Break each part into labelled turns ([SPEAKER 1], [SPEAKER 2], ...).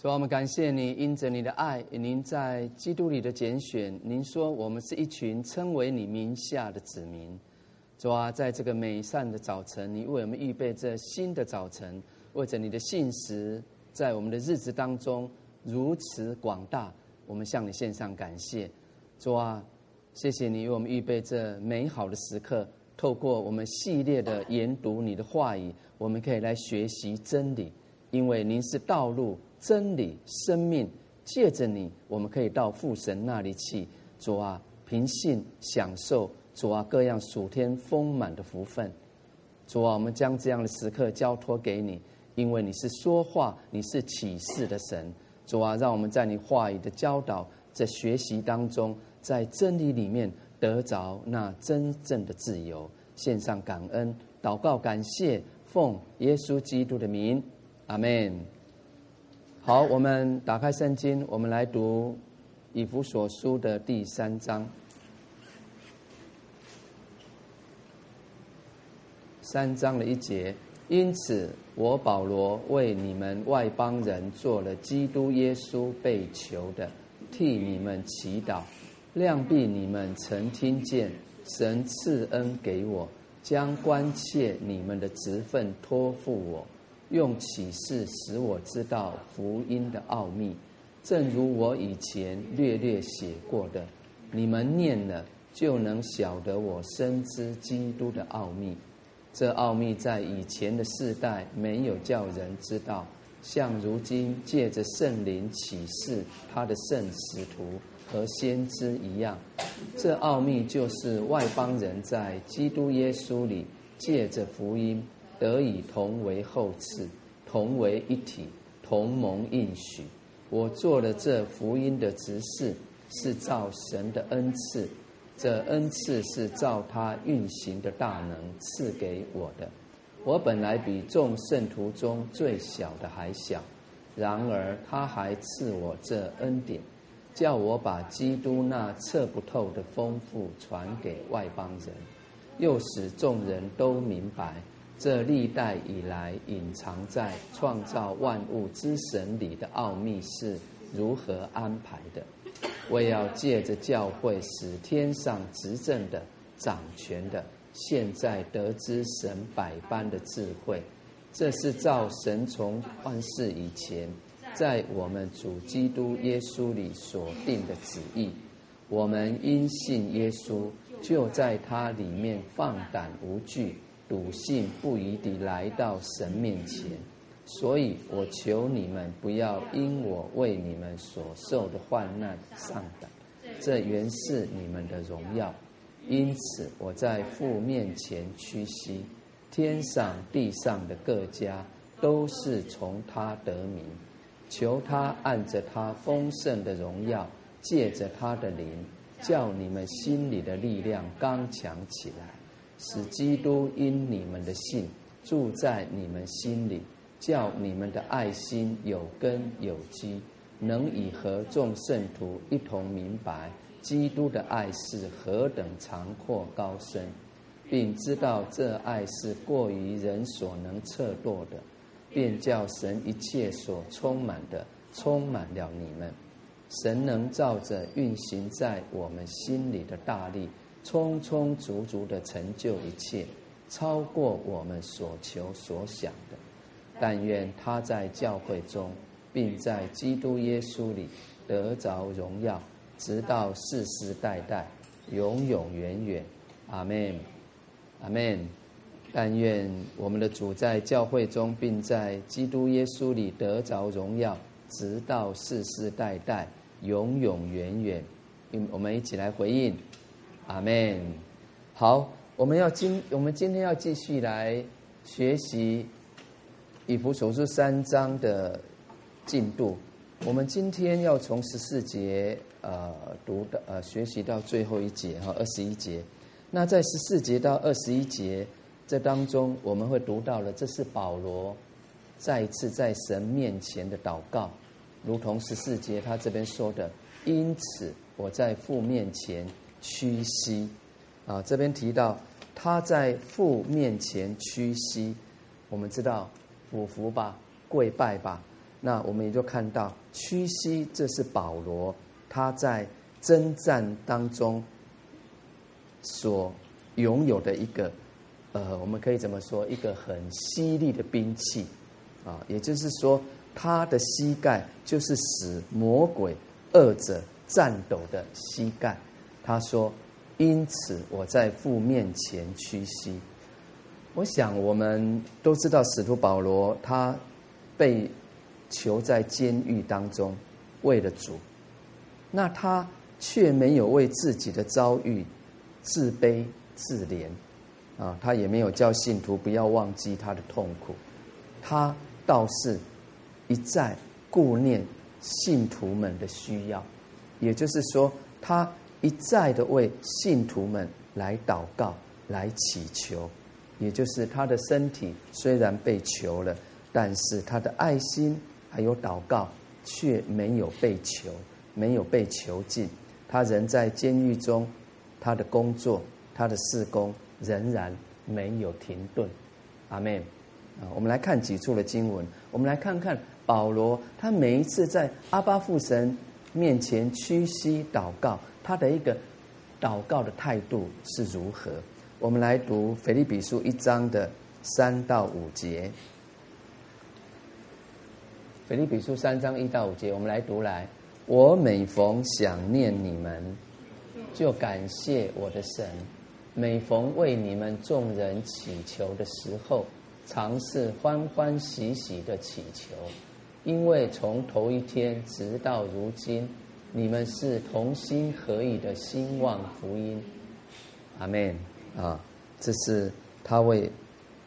[SPEAKER 1] 主啊，我们感谢你，因着你的爱，您在基督里的拣选。您说我们是一群称为你名下的子民。主啊，在这个美善的早晨，你为我们预备这新的早晨，为着你的信实，在我们的日子当中如此广大，我们向你献上感谢。主啊，谢谢你为我们预备这美好的时刻，透过我们系列的研读你的话语，我们可以来学习真理，因为您是道路。真理、生命，借着你，我们可以到父神那里去。主啊，凭信享受主啊各样属天丰满的福分。主啊，我们将这样的时刻交托给你，因为你是说话，你是启示的神。主啊，让我们在你话语的教导、在学习当中，在真理里面得着那真正的自由。献上感恩、祷告、感谢，奉耶稣基督的名，阿门。好，我们打开圣经，我们来读以弗所书的第三章。三章的一节，因此我保罗为你们外邦人做了基督耶稣被囚的，替你们祈祷。谅必你们曾听见神赐恩给我，将关切你们的职分托付我。用启示使我知道福音的奥秘，正如我以前略略写过的，你们念了就能晓得我深知基督的奥秘。这奥秘在以前的世代没有叫人知道，像如今借着圣灵启示他的圣使徒和先知一样。这奥秘就是外邦人在基督耶稣里借着福音。得以同为后嗣，同为一体，同盟应许。我做了这福音的执事，是照神的恩赐。这恩赐是照他运行的大能赐给我的。我本来比众圣徒中最小的还小，然而他还赐我这恩典，叫我把基督那测不透的丰富传给外邦人，又使众人都明白。这历代以来隐藏在创造万物之神里的奥秘是如何安排的？我要借着教会，使天上执政的、掌权的，现在得知神百般的智慧。这是造神从万世以前，在我们主基督耶稣里所定的旨意。我们因信耶稣，就在他里面放胆无惧。笃信不疑地来到神面前，所以我求你们不要因我为你们所受的患难丧胆，这原是你们的荣耀。因此我在父面前屈膝，天上地上的各家都是从他得名，求他按着他丰盛的荣耀，借着他的灵，叫你们心里的力量刚强起来。使基督因你们的信住在你们心里，叫你们的爱心有根有基，能以和众圣徒一同明白基督的爱是何等长阔高深，并知道这爱是过于人所能测度的，便叫神一切所充满的充满了你们。神能照着运行在我们心里的大力。充充足足的成就一切，超过我们所求所想的。但愿他在教会中，并在基督耶稣里得着荣耀，直到世世代代，永永远远。阿门，阿门。但愿我们的主在教会中，并在基督耶稣里得着荣耀，直到世世代代，永永远远。我们一起来回应。阿门。好，我们要今我们今天要继续来学习以弗所书三章的进度。我们今天要从十四节呃读的呃学习到最后一节哈二十一节。那在十四节到二十一节这当中，我们会读到了，这是保罗再一次在神面前的祷告，如同十四节他这边说的：“因此我在父面前。”屈膝，啊，这边提到他在父面前屈膝，我们知道俯伏吧，跪拜吧，那我们也就看到屈膝，这是保罗他在征战当中所拥有的一个，呃，我们可以怎么说？一个很犀利的兵器啊，也就是说，他的膝盖就是使魔鬼恶者颤抖的膝盖。他说：“因此我在父面前屈膝。”我想我们都知道，使徒保罗他被囚在监狱当中，为了主，那他却没有为自己的遭遇自卑自怜。啊，他也没有叫信徒不要忘记他的痛苦，他倒是一再顾念信徒们的需要，也就是说，他一再的为信徒们来祷告、来祈求。也就是他的身体虽然被囚了，但是他的爱心还有祷告却没有被囚，没有被囚禁。他仍在监狱中，他的工作、他的事工仍然没有停顿。阿门。啊，我们来看几处的经文，我们来看看保罗，他每一次在阿巴父神面前屈膝祷告，他的一个祷告的态度是如何。我们来读腓立比书一章的三到五节。腓立比书三章一到五节，我们来读来。我每逢想念你们，就感谢我的神；每逢为你们众人祈求的时候，常是欢欢喜喜的祈求，因为从头一天直到如今，你们是同心合意的兴旺福音。阿门。啊，这是他为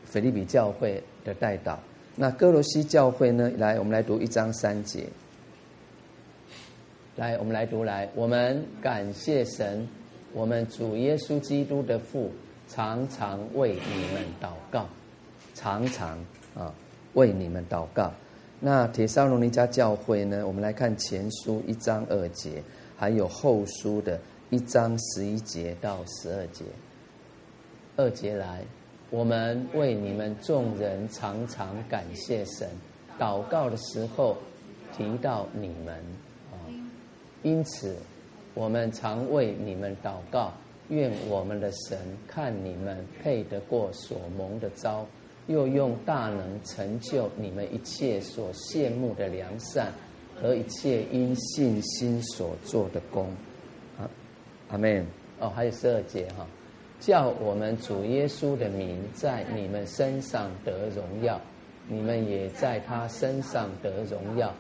[SPEAKER 1] 腓立比教会的代祷。那哥罗西教会呢？来，我们来读一章三节。来，我们来读来。我们感谢神，我们主耶稣基督的父，常常为你们祷告，常常啊为你们祷告。那帖撒罗尼迦教会呢？我们来看前书一章二节，还有后书的一章十一节到十二节。二节来，我们为你们众人常常感谢神，祷告的时候提到你们啊，因此我们常为你们祷告，愿我们的神看你们配得过所蒙的召，又用大能成就你们一切所羡慕的良善和一切因信心所做的工。啊，阿门。哦，还有十二节哈。叫我们主耶稣的名在你们身上得荣耀，你们也在他身上得荣耀，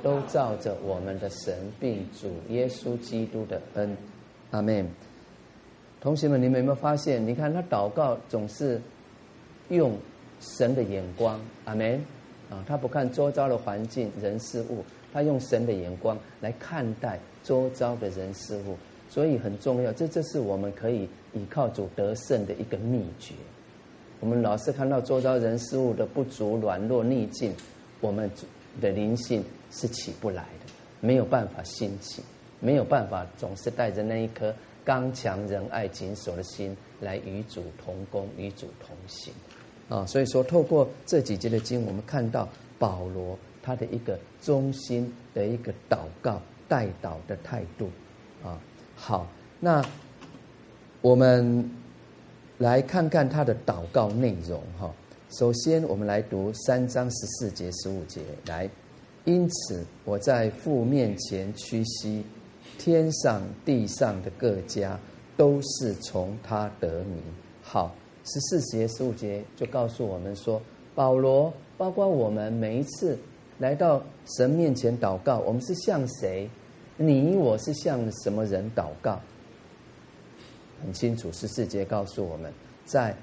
[SPEAKER 1] 都照着我们的神并主耶稣基督的恩，阿门。同学们，你们有没有发现？你看他祷告总是用神的眼光，阿门啊！他不看周遭的环境、人事物，他用神的眼光来看待周遭的人事物。所以很重要，这这是我们可以依靠主得胜的一个秘诀。我们老是看到周遭人事物的不足、软弱、逆境，我们的灵性是起不来的，没有办法兴起，没有办法总是带着那一颗刚强、仁爱、谨守的心来与主同工、与主同行。啊，所以说透过这几节的经，我们看到保罗他的一个中心的一个祷告、代祷的态度，啊。好，那我们来看看他的祷告内容哈。首先，我们来读三章十四节、十五节。来，因此我在父面前屈膝，天上地上的各家都是从他得名。好，十四节、十五节就告诉我们说，保罗包括我们每一次来到神面前祷告，我们是向谁？你我是向什么人祷告？很清楚，十四节告诉我们，在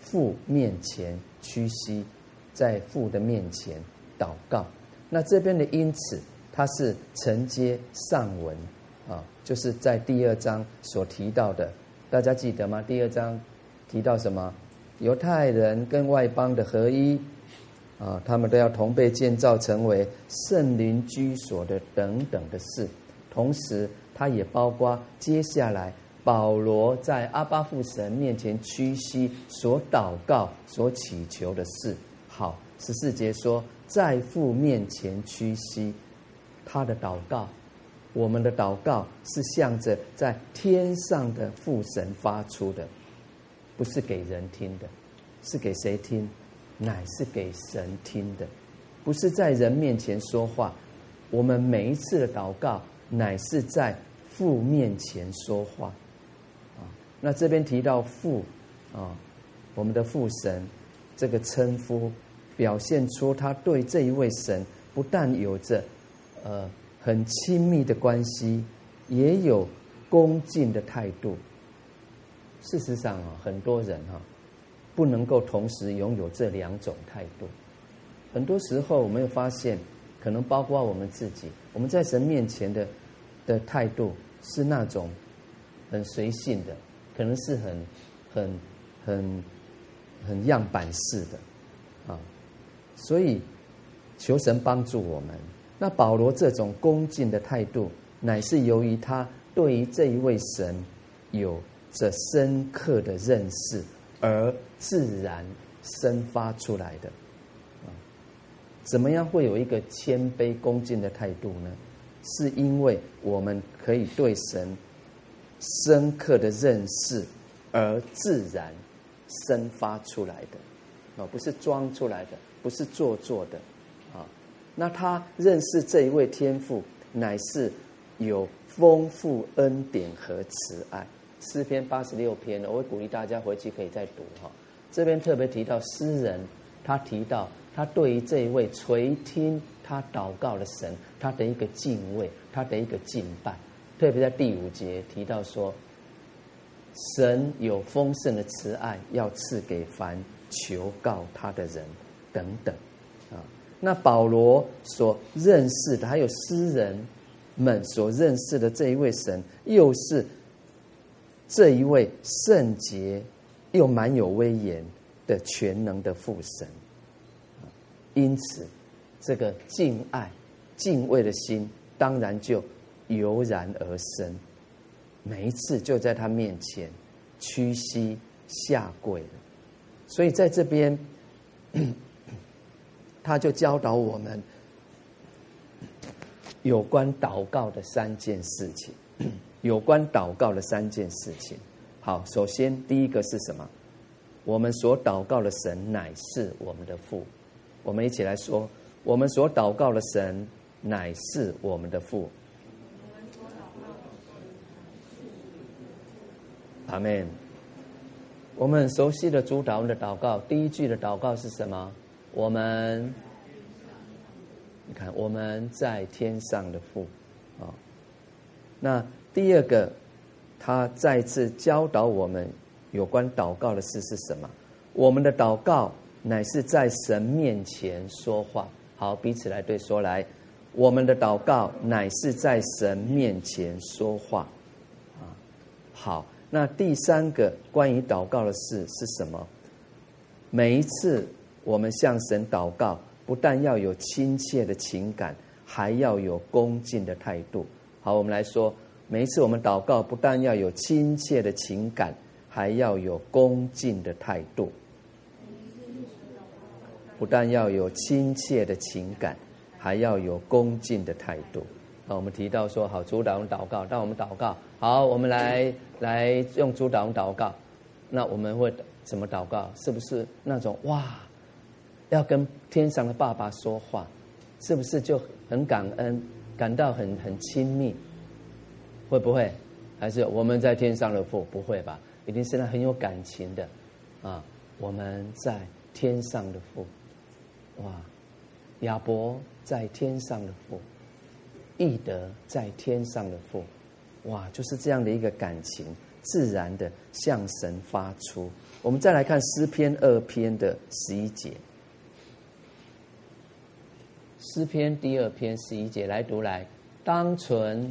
[SPEAKER 1] 父面前屈膝，在父的面前祷告。那这边的因此，它是承接上文啊，就是在第二章所提到的，大家记得吗？第二章提到什么？犹太人跟外邦的合一啊，他们都要同被建造成为圣灵居所的等等的事。同时，他也包括接下来保罗在阿巴父神面前屈膝所祷告、所祈求的事。好，十四节说，在父面前屈膝。他的祷告，我们的祷告是向着在天上的父神发出的，不是给人听的，是给谁听？乃是给神听的，不是在人面前说话。我们每一次的祷告，乃是在父面前说话。啊，那这边提到父啊，我们的父神这个称呼，表现出他对这一位神不但有着。呃，很亲密的关系，也有恭敬的态度。事实上啊，很多人哈，不能够同时拥有这两种态度。很多时候，我们会发现，可能包括我们自己，我们在神面前的的态度是那种很随性的，可能是很很很很样板式的啊。所以，求神帮助我们。那保罗这种恭敬的态度，乃是由于他对于这一位神有这深刻的认识而自然生发出来的。啊怎么样会有一个谦卑恭敬的态度呢？是因为我们可以对神深刻的认识而自然生发出来的，啊，不是装出来的，不是做作的。啊那他认识这一位天父，乃是有丰富恩典和慈爱。诗篇八十六篇，我会鼓励大家回去可以再读哈。这边特别提到诗人，他提到他对于这一位垂听他祷告的神，他的一个敬畏，他的一个敬拜。特别在第五节提到说，神有丰盛的慈爱，要赐给凡求告他的人，等等啊。那保罗所认识的，还有诗人们所认识的这一位神，又是这一位圣洁又蛮有威严的全能的父神。因此，这个敬爱、敬畏的心，当然就油然而生。每一次就在他面前屈膝下跪了。所以在这边。他就教导我们有关祷告的三件事情，有关祷告的三件事情。好，首先第一个是什么？我们所祷告的神乃是我们的父。我们一起来说：我们所祷告的神乃是我们的父。阿门。我们很熟悉的主祷文的祷告，第一句的祷告是什么？我们，你看，我们在天上的父，啊，那第二个，他再次教导我们有关祷告的事是什么？我们的祷告乃是在神面前说话。好，彼此来对说来，我们的祷告乃是在神面前说话。啊，好，那第三个关于祷告的事是什么？每一次。我们向神祷告，不但要有亲切的情感，还要有恭敬的态度。好，我们来说，每一次我们祷告，不但要有亲切的情感，还要有恭敬的态度。不但要有亲切的情感，还要有恭敬的态度。那，我们提到说，好，主祷文祷告，当我们祷告，好，我们来来用主祷文祷告。那我们会怎么祷告？是不是那种哇？要跟天上的爸爸说话，是不是就很感恩，感到很很亲密？会不会？还是我们在天上的父？不会吧？一定是那很有感情的啊！我们在天上的父，哇！亚伯在天上的父，义德在天上的父，哇！就是这样的一个感情，自然的向神发出。我们再来看诗篇二篇的十一节。诗篇第二篇十一节来读来，当存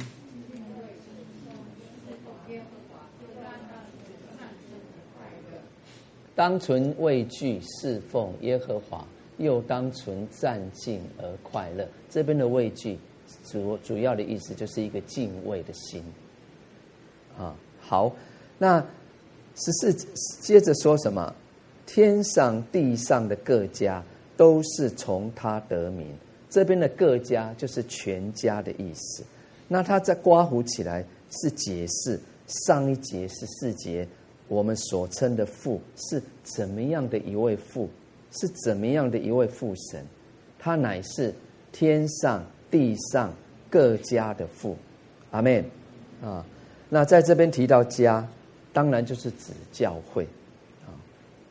[SPEAKER 1] 当存畏惧侍奉耶和华，又当存战兢而快乐。这边的畏惧主主要的意思就是一个敬畏的心。啊，好，那十四接着说什么？天上地上的各家。都是从他得名。这边的各家就是全家的意思。那他在刮胡起来是解释上一节十四节我们所称的父是怎么样的一位父，是怎么样的一位父神？他乃是天上地上各家的父。阿门啊！那在这边提到家，当然就是指教会啊，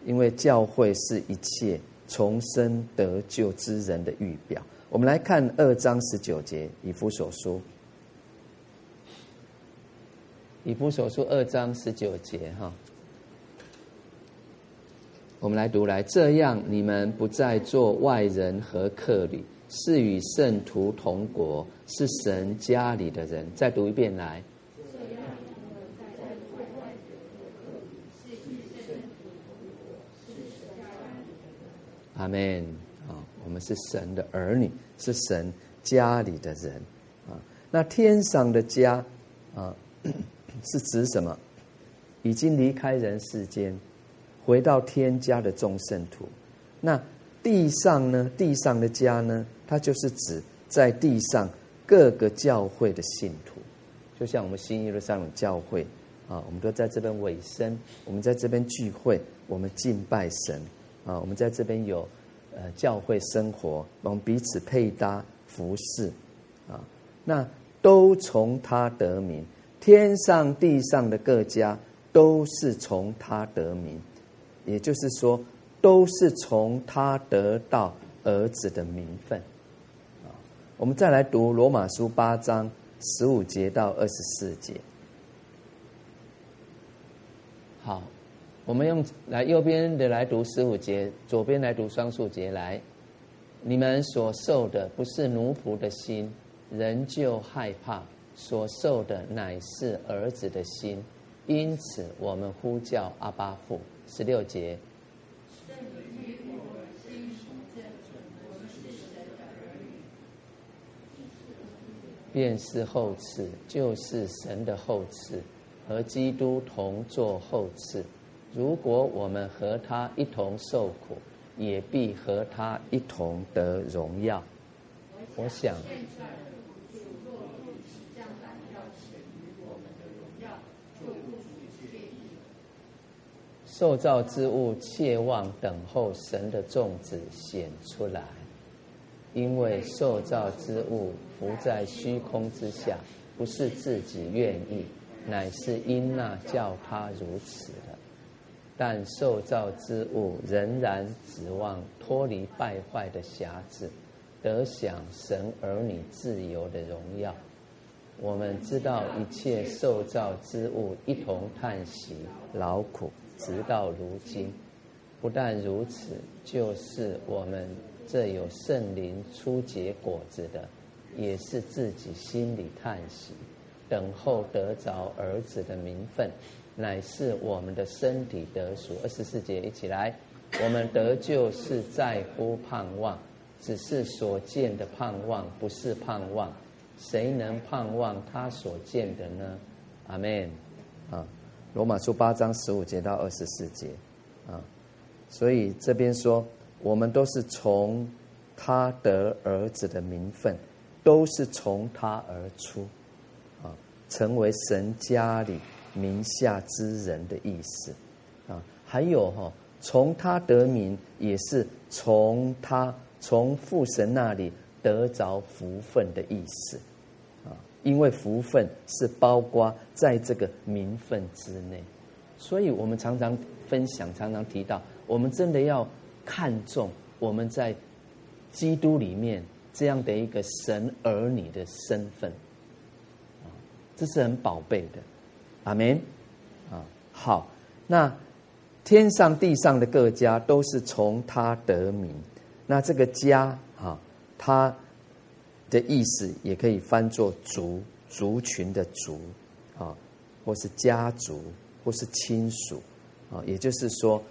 [SPEAKER 1] 因为教会是一切重生得救之人的预表。我们来看二章十九节，以弗所书。以弗所书二章十九节，哈，我们来读来，这样你们不再做外人和客旅，是与圣徒同国，是神家里的人。再读一遍来。阿门。我们是神的儿女，是神家里的人啊。那天上的家啊，是指什么？已经离开人世间，回到天家的众圣徒。那地上呢？地上的家呢？它就是指在地上各个教会的信徒，就像我们新耶路撒冷教会啊，我们都在这边委身，我们在这边聚会，我们敬拜神啊，我们在这边有。呃，教会生活，我们彼此配搭服侍，啊，那都从他得名，天上地上的各家都是从他得名，也就是说，都是从他得到儿子的名分，啊，我们再来读罗马书八章十五节到二十四节，好。我们用来右边的来读十五节，左边来读双数节。来，你们所受的不是奴仆的心，仍旧害怕；所受的乃是儿子的心，因此我们呼叫阿巴父。十六节，便是后嗣，就是神的后嗣，和基督同作后嗣。如果我们和他一同受苦，也必和他一同得荣耀。我想，受造之物切望等候神的众子显出来，因为受造之物伏在虚空之下，不是自己愿意，乃是因那叫他如此。但受造之物仍然指望脱离败坏的辖制，得享神儿女自由的荣耀。我们知道一切受造之物一同叹息劳苦，直到如今。不但如此，就是我们这有圣灵初结果子的，也是自己心里叹息，等候得着儿子的名分。乃是我们的身体得赎。二十四节一起来，我们得救是在乎盼望，只是所见的盼望，不是盼望。谁能盼望他所见的呢？阿门。啊，罗马书八章十五节到二十四节啊，所以这边说，我们都是从他得儿子的名分，都是从他而出啊，成为神家里。名下之人的意思，啊，还有哈，从他得名也是从他从父神那里得着福分的意思，啊，因为福分是包括在这个名分之内，所以我们常常分享，常常提到，我们真的要看重我们在基督里面这样的一个神儿女的身份，啊，这是很宝贝的。阿门，啊，好，那天上地上的各家都是从他得名，那这个家啊，他的意思也可以翻作族族群的族啊，或是家族，或是亲属啊，也就是说，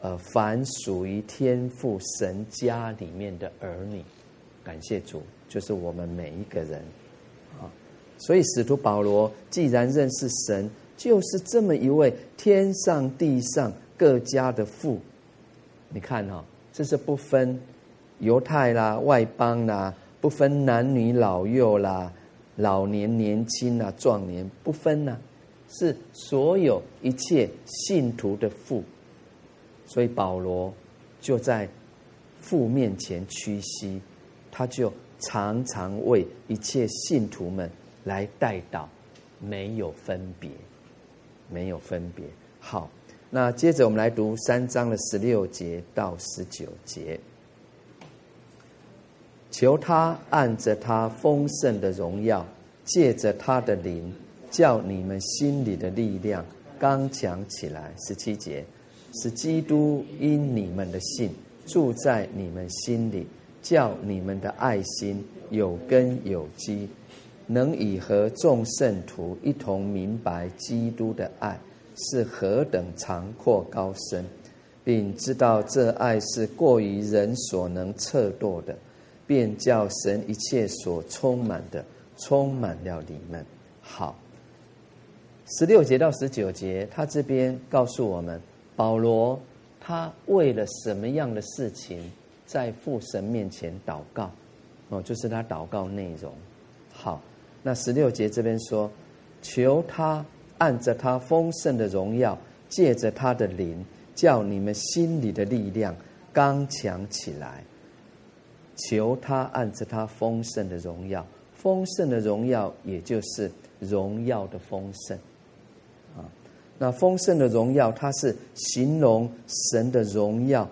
[SPEAKER 1] 呃，凡属于天父神家里面的儿女，感谢主，就是我们每一个人。啊，所以使徒保罗既然认识神。就是这么一位天上地上各家的父，你看哈，这是不分犹太啦、外邦啦，不分男女老幼啦、老年年轻啦、壮年不分呐、是所有一切信徒的父。所以保罗就在父面前屈膝，他就常常为一切信徒们来代祷，没有分别，没有分别。好。那接着我们来读三章的十六节到十九节，求他按着他丰盛的荣耀，借着他的灵，叫你们心里的力量刚强起来。十七节，使基督因你们的信住在你们心里，叫你们的爱心有根有基，能以和众圣徒一同明白基督的爱。是何等长阔高深，并知道这爱是过于人所能测度的，便叫神一切所充满的充满了你们。好，十六节到十九节，他这边告诉我们，保罗他为了什么样的事情在父神面前祷告？哦，就是他祷告内容。好，那十六节这边说，求他。按着他丰盛的荣耀，借着他的灵，叫你们心里的力量刚强起来。求他按着他丰盛的荣耀，丰盛的荣耀也就是荣耀的丰盛啊。那丰盛的荣耀，它是形容神的荣耀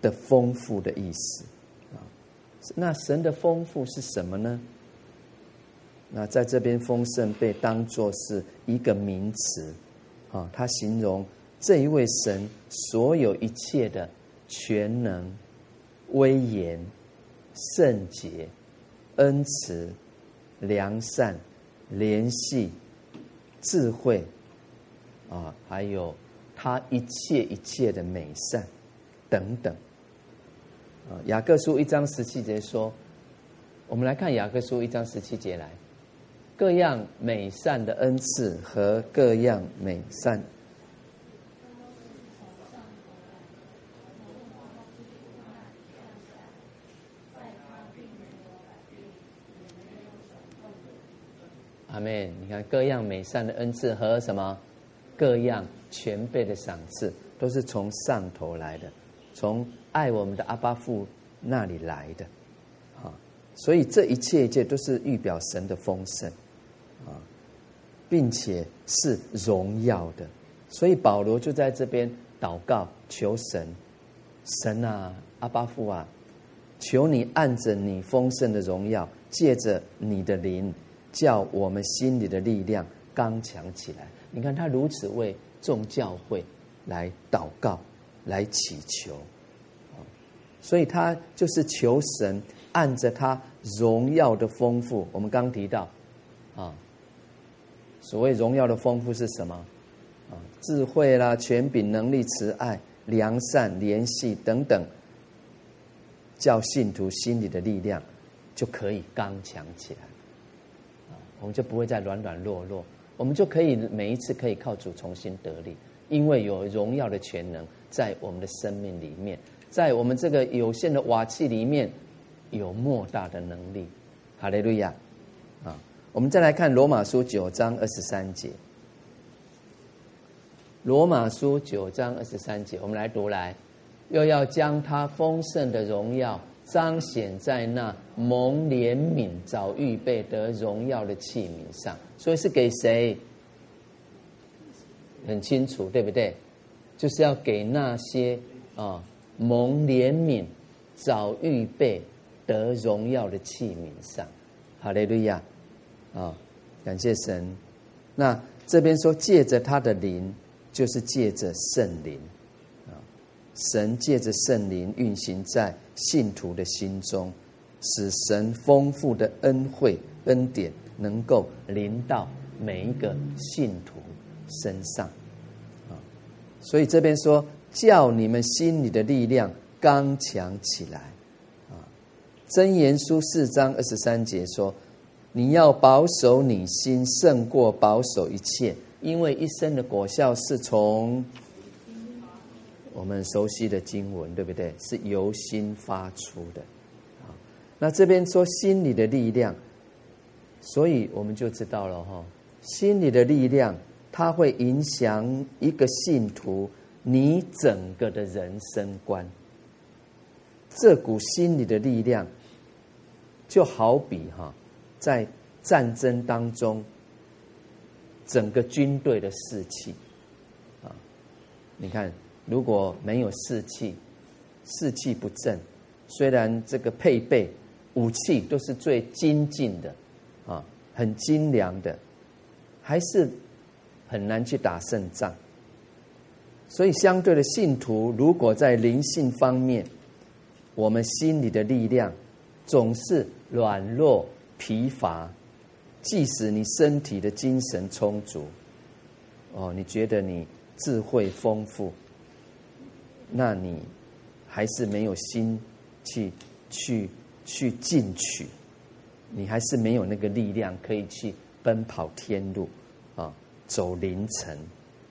[SPEAKER 1] 的丰富的意思啊。那神的丰富是什么呢？那在这边，丰盛被当作是一个名词，啊，它形容这一位神所有一切的全能、威严、圣洁、恩慈、良善、怜恤、智慧，啊，还有他一切一切的美善等等。啊，雅各书一章十七节说，我们来看雅各书一章十七节来。各样美善的恩赐和各样美善，阿门。你看，各样美善的恩赐和什么？各样全备的赏赐，都是从上头来的，从爱我们的阿爸父那里来的。啊，所以这一切一切都是预表神的丰盛。并且是荣耀的，所以保罗就在这边祷告求神，神啊，阿爸父啊，求你按着你丰盛的荣耀，借着你的灵，叫我们心里的力量刚强起来。你看他如此为众教会来祷告，来祈求，所以他就是求神按着他荣耀的丰富。我们刚提到，所谓荣耀的丰富是什么？啊，智慧啦、权柄、能力、慈爱、良善、怜恤等等，叫信徒心里的力量就可以刚强起来。啊，我们就不会再软软弱弱，我们就可以每一次可以靠主重新得力，因为有荣耀的权能在我们的生命里面，在我们这个有限的瓦器里面有莫大的能力。哈利路亚。我们再来看罗马书九章二十三节。罗马书九章二十三节，我们来读来，又要将他丰盛的荣耀彰显在那蒙怜悯、早预备得荣耀的器皿上。所以是给谁？很清楚，对不对？就是要给那些啊蒙怜悯、早预备得荣耀的器皿上。哈利路亚。啊、感谢神。那这边说借着他的灵，就是借着圣灵啊。神借着圣灵运行在信徒的心中，使神丰富的恩惠恩典能够临到每一个信徒身上啊。所以这边说，叫你们心里的力量刚强起来啊。箴言书四章二十三节说。你要保守你心，胜过保守一切，因为一生的果效是从我们熟悉的经文，对不对？是由心发出的。啊，那这边说心里的力量，所以我们就知道了哈，心里的力量，它会影响一个信徒你整个的人生观。这股心里的力量，就好比哈，在战争当中，整个军队的士气，啊，你看。如果没有士气，士气不振，虽然这个配备武器都是最精进的，啊，很精良的，还是很难去打胜仗。所以，相对的信徒，如果在灵性方面，我们心里的力量总是软弱疲乏，即使你身体的精神充足，哦，你觉得你智慧丰富。那你还是没有心去去去进取，你还是没有那个力量可以去奔跑天路啊，走灵程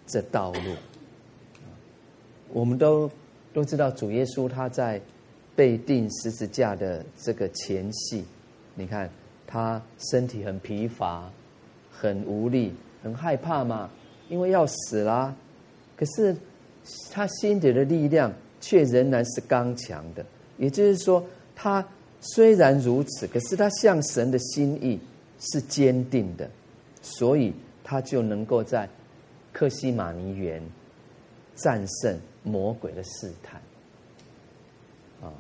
[SPEAKER 1] 这道路。我们都都知道，主耶稣他在被钉十字架的这个前夕，你看他身体很疲乏，很无力，很害怕嘛，因为要死啦。可是。他心底的力量却仍然是刚强的，也就是说，他虽然如此，可是他向神的心意是坚定的，所以他就能够在克西马尼园战胜魔鬼的试探。啊，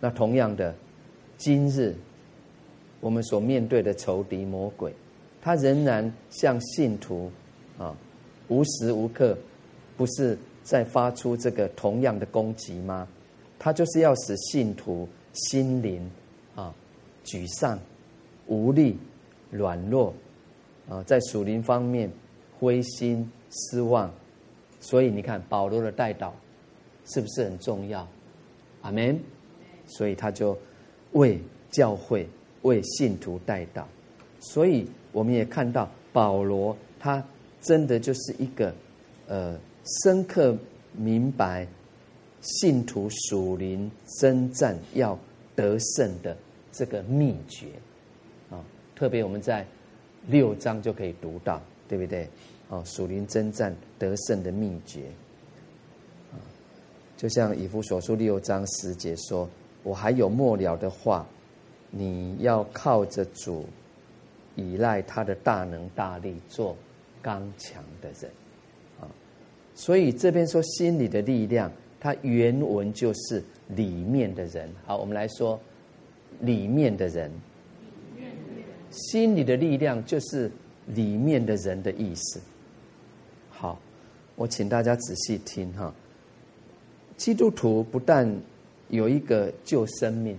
[SPEAKER 1] 那同样的，今日我们所面对的仇敌魔鬼，他仍然向信徒啊，无时无刻不是。在发出这个同样的攻击吗？他就是要使信徒心灵啊沮丧、无力、软弱啊，在属灵方面灰心失望。所以你看保罗的代祷是不是很重要？阿门。所以他就为教会、为信徒带到。所以我们也看到保罗他真的就是一个呃。深刻明白信徒属灵征战要得胜的这个秘诀啊，特别我们在六章就可以读到，对不对？哦，属灵征战得胜的秘诀，就像以弗所书六章十节说：“我还有末了的话，你要靠着主，依赖他的大能大力，做刚强的人。”啊所以这边说心里的力量，它原文就是里面的人。好，我们来说里面的人，心里的力量就是里面的人的意思。好，我请大家仔细听哈。基督徒不但有一个救生命，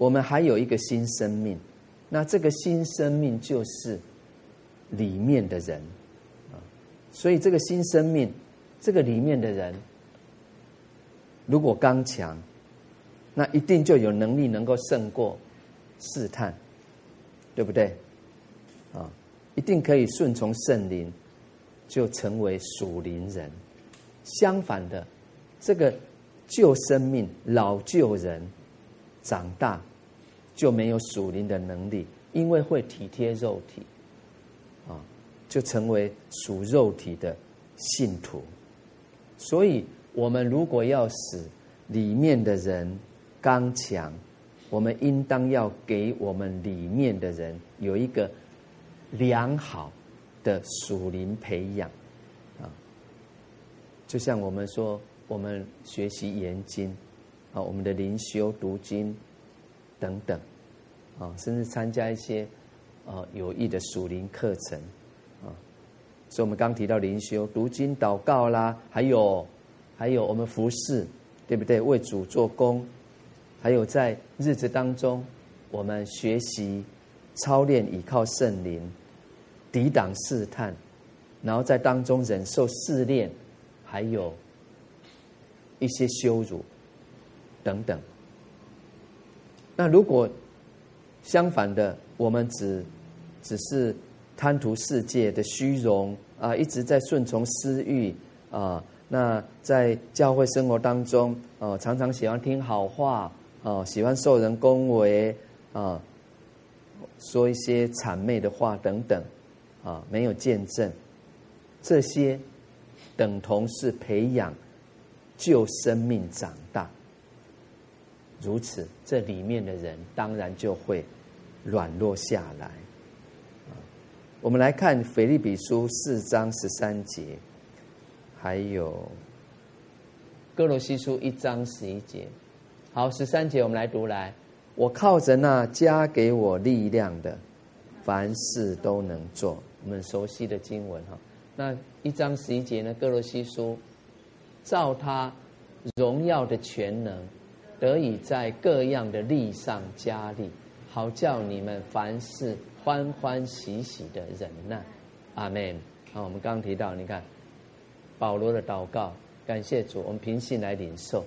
[SPEAKER 1] 我们还有一个新生命。那这个新生命就是里面的人。啊所以，这个新生命，这个里面的人，如果刚强，那一定就有能力能够胜过试探，对不对？啊，一定可以顺从圣灵，就成为属灵人。相反的，这个旧生命、老旧人长大就没有属灵的能力，因为会体贴肉体。啊就成为属肉体的信徒，所以，我们如果要使里面的人刚强，我们应当要给我们里面的人有一个良好的属灵培养啊。就像我们说，我们学习研经啊，我们的灵修读经等等啊，甚至参加一些啊有益的属灵课程啊。所以，我们刚提到灵修、读经、祷告啦，还有，还有我们服侍，对不对？为主做工，还有在日子当中，我们学习、操练、倚靠圣灵，抵挡试探，然后在当中忍受试炼，还有一些羞辱等等。那如果相反的，我们只只是。贪图世界的虚荣啊，一直在顺从私欲啊，那在教会生活当中，哦，常常喜欢听好话，哦，喜欢受人恭维，啊，说一些谄媚的话等等，啊，没有见证，这些等同是培养旧生命长大。如此，这里面的人当然就会软弱下来。我们来看腓立比书四章十三节，还有哥罗西书一章十一节。好，十三节我们来读来。我靠着那加给我力量的，凡事都能做。我们熟悉的经文哈。那一章十一节呢？哥罗西书，照他荣耀的全能，得以在各样的力上加力，好叫你们凡事。欢欢喜喜的忍耐，阿门。好，我们刚提到，你看保罗的祷告，感谢主，我们凭信来领受，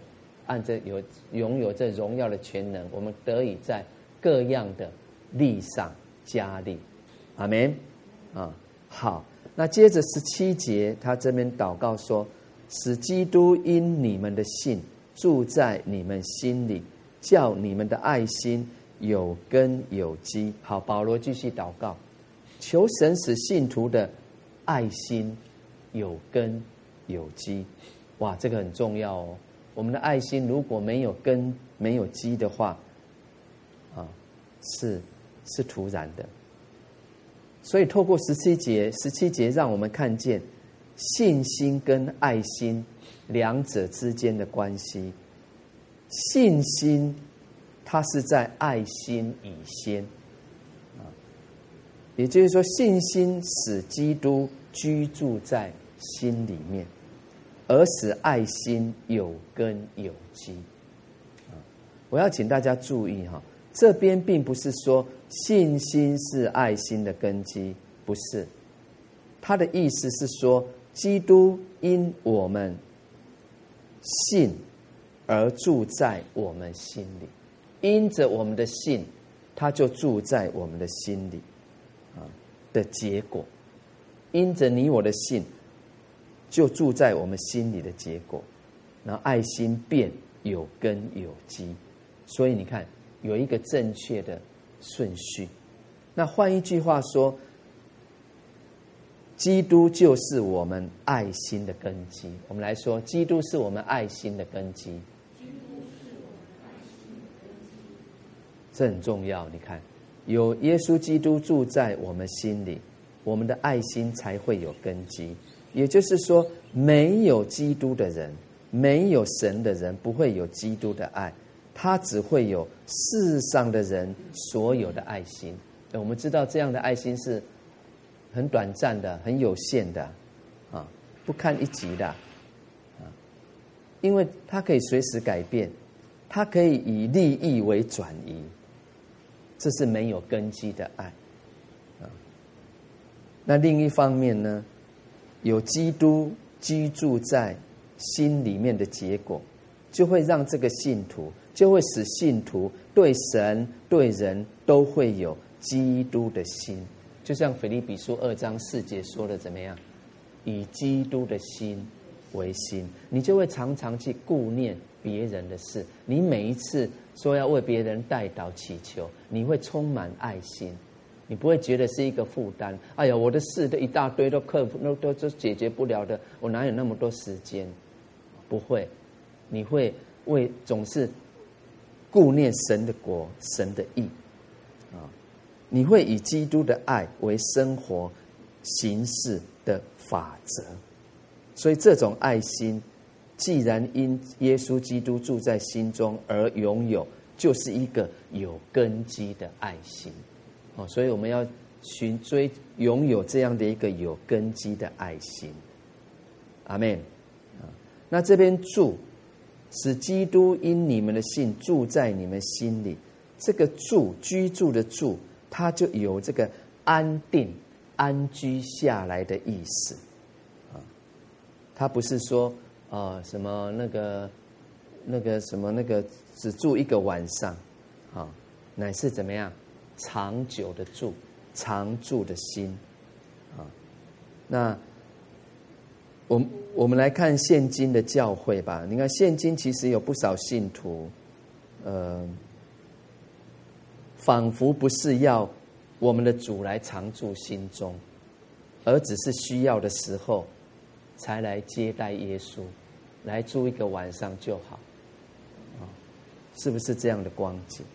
[SPEAKER 1] 按着有拥有这荣耀的全能，我们得以在各样的力上加力，阿门。啊，好，那接着十七节，他这边祷告说，使基督因你们的信住在你们心里，叫你们的爱心。有根有基，好，保罗继续祷告，求神使信徒的爱心有根有基。哇，这个很重要哦。我们的爱心如果没有根没有基的话，啊，是是徒然的。所以透过十七节，十七节让我们看见信心跟爱心两者之间的关系，信心。它是在爱心以先，啊，也就是说，信心使基督居住在心里面，而使爱心有根有基。啊，我要请大家注意哈，这边并不是说信心是爱心的根基，不是。他的意思是说，基督因我们信而住在我们心里。因着我们的信，他就住在我们的心里，啊的结果。因着你我的信，就住在我们心里的结果。那爱心便有根有基，所以你看有一个正确的顺序。那换一句话说，基督就是我们爱心的根基。我们来说，基督是我们爱心的根基。这很重要，你看，有耶稣基督住在我们心里，我们的爱心才会有根基。也就是说，没有基督的人，没有神的人，不会有基督的爱，他只会有世上的人所有的爱心。我们知道这样的爱心是很短暂的、很有限的，啊，不堪一击的，啊，因为它可以随时改变，它可以以利益为转移。这是没有根基的爱，啊。那另一方面呢，有基督居住在心里面的结果，就会让这个信徒，就会使信徒对神对人都会有基督的心。就像腓立比书二章四节说的，怎么样？以基督的心为心，你就会常常去顾念别人的事。你每一次。说要为别人代祷祈求，你会充满爱心，你不会觉得是一个负担。哎呀，我的事都一大堆，都克服，都都都解决不了的，我哪有那么多时间？不会，你会为总是顾念神的国、神的义！你会以基督的爱为生活形式的法则，所以这种爱心。既然因耶稣基督住在心中而拥有，就是一个有根基的爱心，哦，所以我们要寻追拥有这样的一个有根基的爱心。阿门。那这边住，使基督因你们的信住在你们心里，这个住居住的住，它就有这个安定、安居下来的意思，啊，它不是说。啊，什么那个，那个什么那个，只住一个晚上，啊，乃是怎么样？长久的住，常住的心，啊，那我我们来看现今的教会吧。你看，现今其实有不少信徒，呃，仿佛不是要我们的主来常住心中，而只是需要的时候才来接待耶稣，来住一个晚上就好，啊，是不是这样的光景？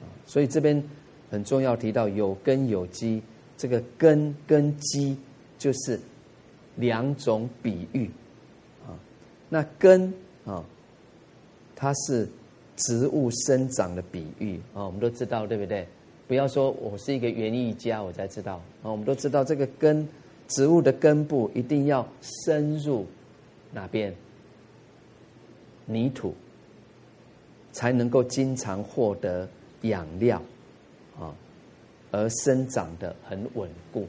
[SPEAKER 1] 啊，所以这边很重要提到有根有基，这个根跟基就是。两种比喻，啊，那根啊，它是植物生长的比喻啊，我们都知道，对不对？不要说我是一个园艺家，我才知道啊，我们都知道这个根，植物的根部一定要深入哪边？泥土，才能够经常获得养料啊，而生长得很稳固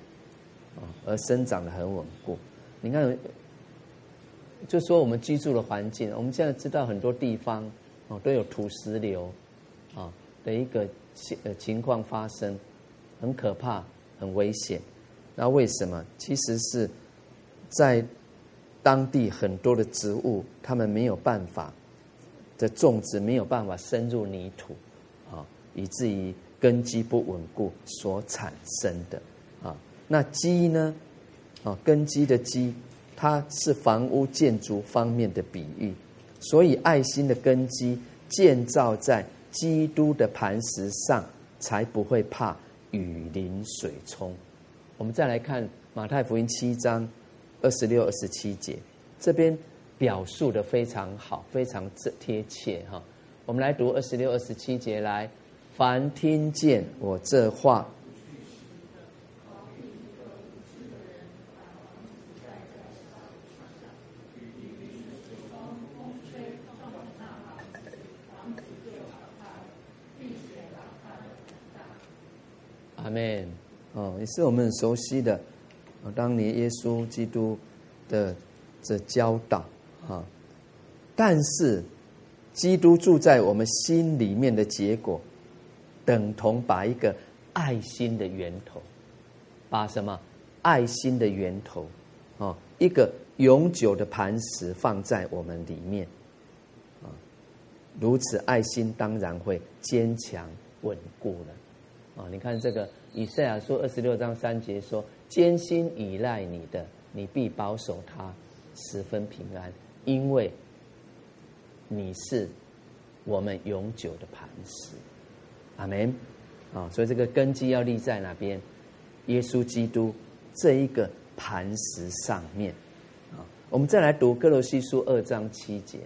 [SPEAKER 1] 啊，而生长得很稳固。你看，就说我们居住的环境，我们现在知道很多地方哦都有土石流啊的一个情情况发生，很可怕，很危险。那为什么？其实是在当地很多的植物，它们没有办法的种植，没有办法深入泥土啊，以至于根基不稳固所产生的啊。那基呢？啊，根基的基，它是房屋建筑方面的比喻，所以爱心的根基建造在基督的磐石上，才不会怕雨淋水冲。我们再来看马太福音七章二十六、二十七节，这边表述的非常好，非常这贴切哈。我们来读二十六、二十七节来，凡听见我这话。门，哦，也是我们很熟悉的，啊，当年耶稣基督的这教导，啊，但是基督住在我们心里面的结果，等同把一个爱心的源头，把什么？爱心的源头，啊，一个永久的磐石放在我们里面，啊，如此爱心当然会坚强稳固了，啊，你看这个。以赛亚书二十六章三节说：“坚心倚赖你的，你必保守他，十分平安，因为你是我们永久的磐石。”阿门。啊，所以这个根基要立在哪边？耶稣基督这一个磐石上面。啊，我们再来读歌罗西书二章七节。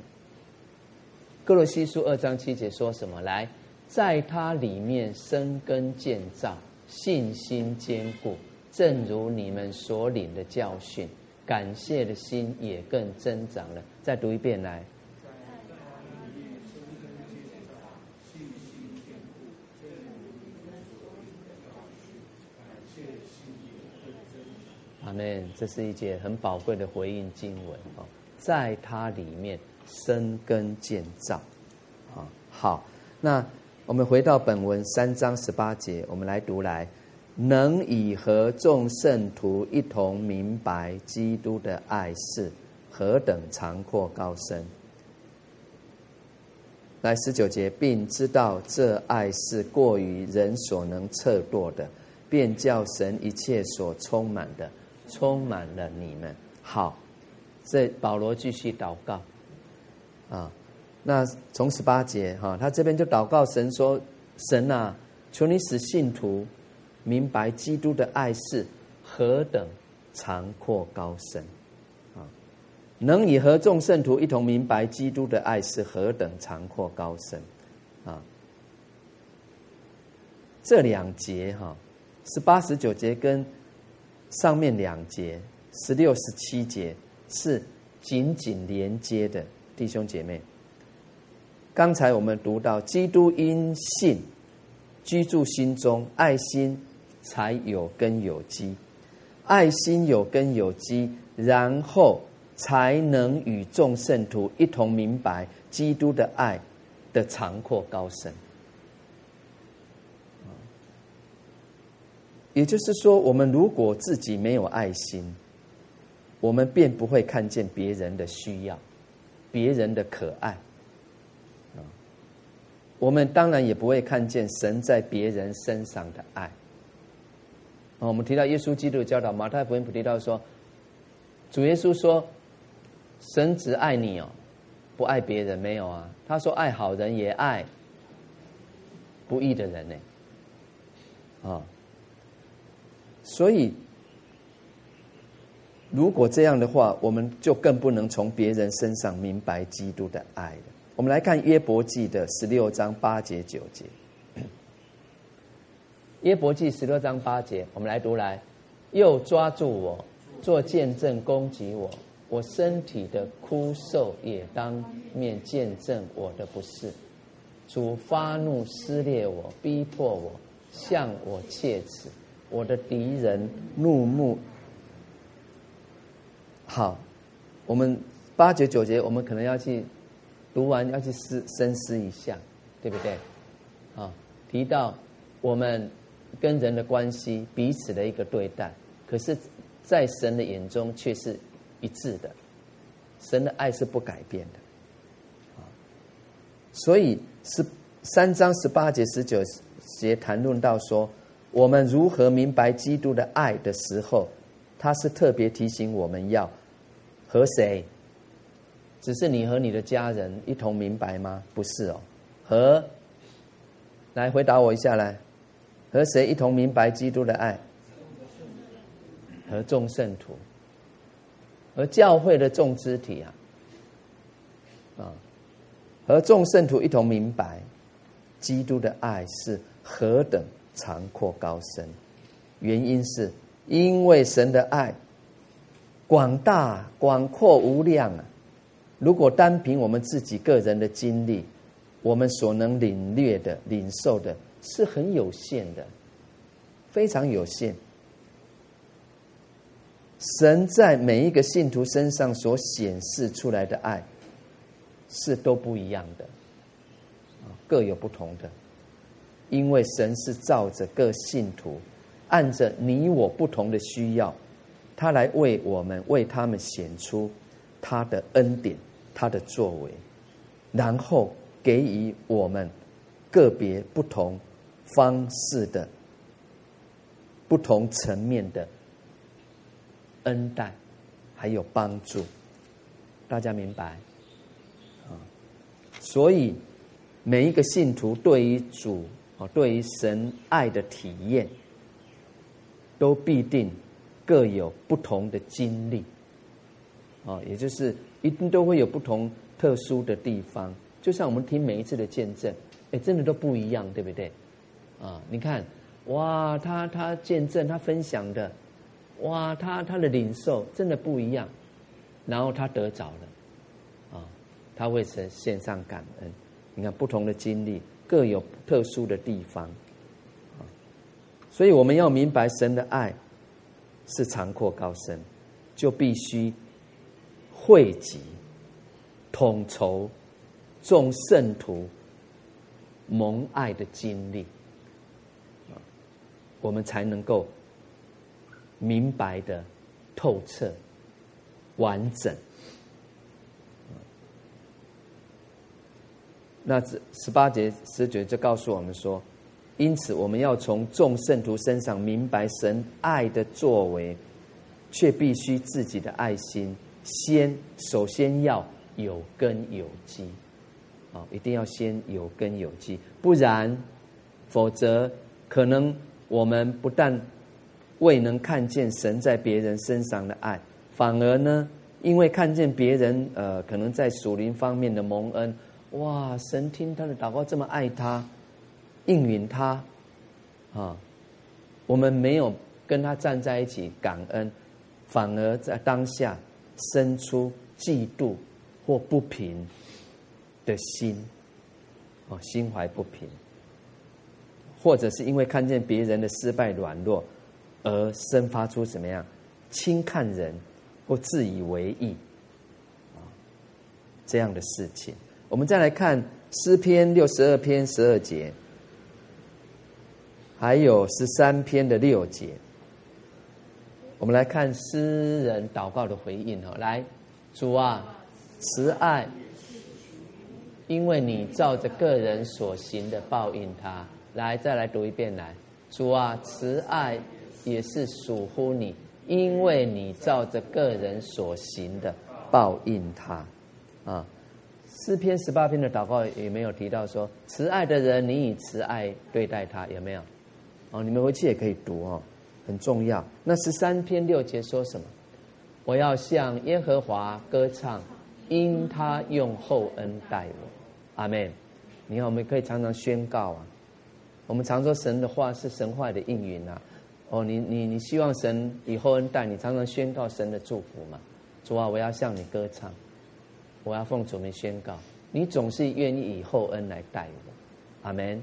[SPEAKER 1] 歌罗西书二章七节说什么？来，在它里面生根建造。信心坚固，正如你们所领的教训，感谢的心也更增长了。再读一遍来。阿门。这是一节很宝贵的回应经文啊，在它里面生根建造。啊，好，那。我们回到本文三章十八节，我们来读来，能以和众圣徒一同明白基督的爱是何等长阔高深。来十九节，并知道这爱是过于人所能测度的，便叫神一切所充满的充满了你们。好，这保罗继续祷告，啊。那从十八节哈，他这边就祷告神说：“神啊，求你使信徒明白基督的爱是何等长阔高深啊！能以和众圣徒一同明白基督的爱是何等长阔高深啊！这两节哈，十八十九节跟上面两节十六十七节是紧紧连接的，弟兄姐妹。”刚才我们读到，基督因信居住心中，爱心才有根有基，爱心有根有基，然后才能与众圣徒一同明白基督的爱的长阔高深。也就是说，我们如果自己没有爱心，我们便不会看见别人的需要，别人的可爱，我们当然也不会看见神在别人身上的爱。啊，我们提到耶稣基督教导，马太福音提到说，主耶稣说，神只爱你哦，不爱别人没有啊？他说爱好人也爱不义的人呢，啊，所以。如果这样的话，我们就更不能从别人身上明白基督的爱了。我们来看约伯记的十六章八节九节。约伯记十六章八节，我们来读来。又抓住我，做见证攻击我，我身体的枯瘦也当面见证我的不是。主发怒撕裂我，逼迫我，向我切齿。我的敌人怒目。好，我们八九九节，我们可能要去读完，要去思深思一下，对不对？啊，提到我们跟人的关系，彼此的一个对待，可是，在神的眼中却是一致的，神的爱是不改变的。啊，所以十三章十八节、十九节谈论到说，我们如何明白基督的爱的时候。他是特别提醒我们要和谁？只是你和你的家人一同明白吗？不是哦，和来回答我一下来，和谁一同明白基督的爱？和众圣徒，和教会的众肢体啊，啊，和众圣徒一同明白基督的爱是何等长阔高深，原因是。因为神的爱广大、广阔、无量啊！如果单凭我们自己个人的经历，我们所能领略的、领受的，是很有限的，非常有限。神在每一个信徒身上所显示出来的爱，是都不一样的，各有不同的。因为神是照着各信徒。按着你我不同的需要，他来为我们为他们显出他的恩典，他的作为，然后给予我们个别不同方式的、不同层面的恩待，还有帮助。大家明白？啊，所以每一个信徒对于主啊，对于神爱的体验。都必定各有不同的经历，啊，也就是一定都会有不同特殊的地方。就像我们听每一次的见证，哎，真的都不一样，对不对？啊，你看，哇，他他见证他分享的，哇，他他的领受真的不一样，然后他得着了，啊，他为神献上感恩。你看不同的经历，各有特殊的地方。所以我们要明白神的爱是长阔高深，就必须汇集、统筹众圣徒蒙爱的经历，我们才能够明白的透彻、完整。那这十八节、十九节就告诉我们说。因此，我们要从众圣徒身上明白神爱的作为，却必须自己的爱心先首先要有根有基，啊，一定要先有根有基，不然，否则可能我们不但未能看见神在别人身上的爱，反而呢，因为看见别人呃，可能在属灵方面的蒙恩，哇，神听他的祷告这么爱他。应允他，啊，我们没有跟他站在一起感恩，反而在当下生出嫉妒或不平的心，哦，心怀不平，或者是因为看见别人的失败软弱而生发出怎么样轻看人或自以为意啊这样的事情。我们再来看诗篇六十二篇十二节。还有十三篇的六节，我们来看诗人祷告的回应哦，来，主啊，慈爱，因为你照着个人所行的报应他。来，再来读一遍，来，主啊，慈爱也是属乎你，因为你照着个人所行的报应他。啊，诗篇十八篇的祷告也没有提到说，慈爱的人，你以慈爱对待他，有没有？哦，你们回去也可以读哦。很重要。那十三篇六节说什么？我要向耶和华歌唱，因他用厚恩待我。阿门。你看，我们可以常常宣告啊。我们常说神的话是神话的应允啊。哦，你你你希望神以厚恩待你，常常宣告神的祝福嘛。主啊，我要向你歌唱，我要奉主名宣告，你总是愿意以厚恩来待我。阿门。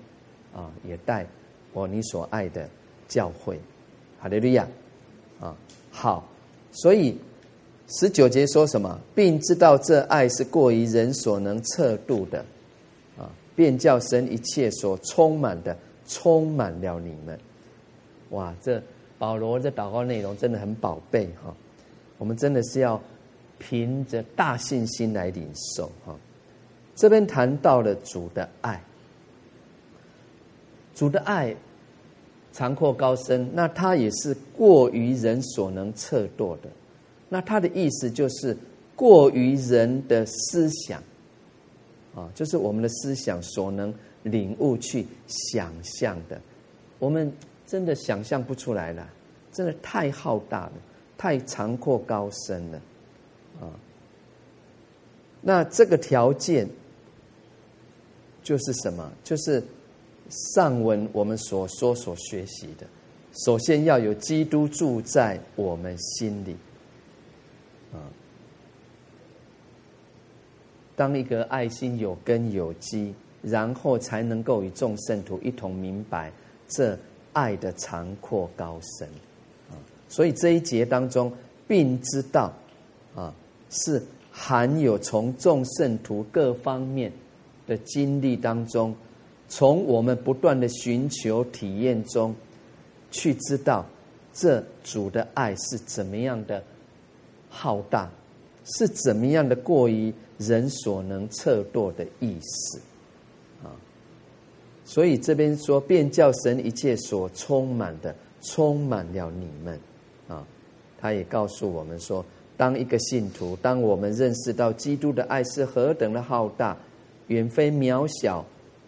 [SPEAKER 1] 啊，也带我你所爱的教会。哈利路亚，啊，好，所以十九节说什么，并知道这爱是过于人所能测度的，啊，便叫神一切所充满的充满了你们。哇，这保罗这祷告内容真的很宝贝哈，我们真的是要凭着大信心来领受哈。这边谈到了主的爱，主的爱。长阔高深，那它也是过于人所能测度的。那它的意思就是过于人的思想，啊，就是我们的思想所能领悟去想象的，我们真的想象不出来了，真的太浩大了，太长阔高深了，啊。那这个条件就是什么？就是。上文我们所说所学习的，首先要有基督住在我们心里，啊，当一个爱心有根有基，然后才能够与众圣徒一同明白这爱的长阔高深，啊，所以这一节当中，并知道，啊，是含有从众圣徒各方面的经历当中。从我们不断的寻求体验中，去知道这主的爱是怎么样的浩大，是怎么样的过于人所能测度的意思啊！所以这边说，便叫神一切所充满的，充满了你们啊！他也告诉我们说，当一个信徒，当我们认识到基督的爱是何等的浩大，远非渺小。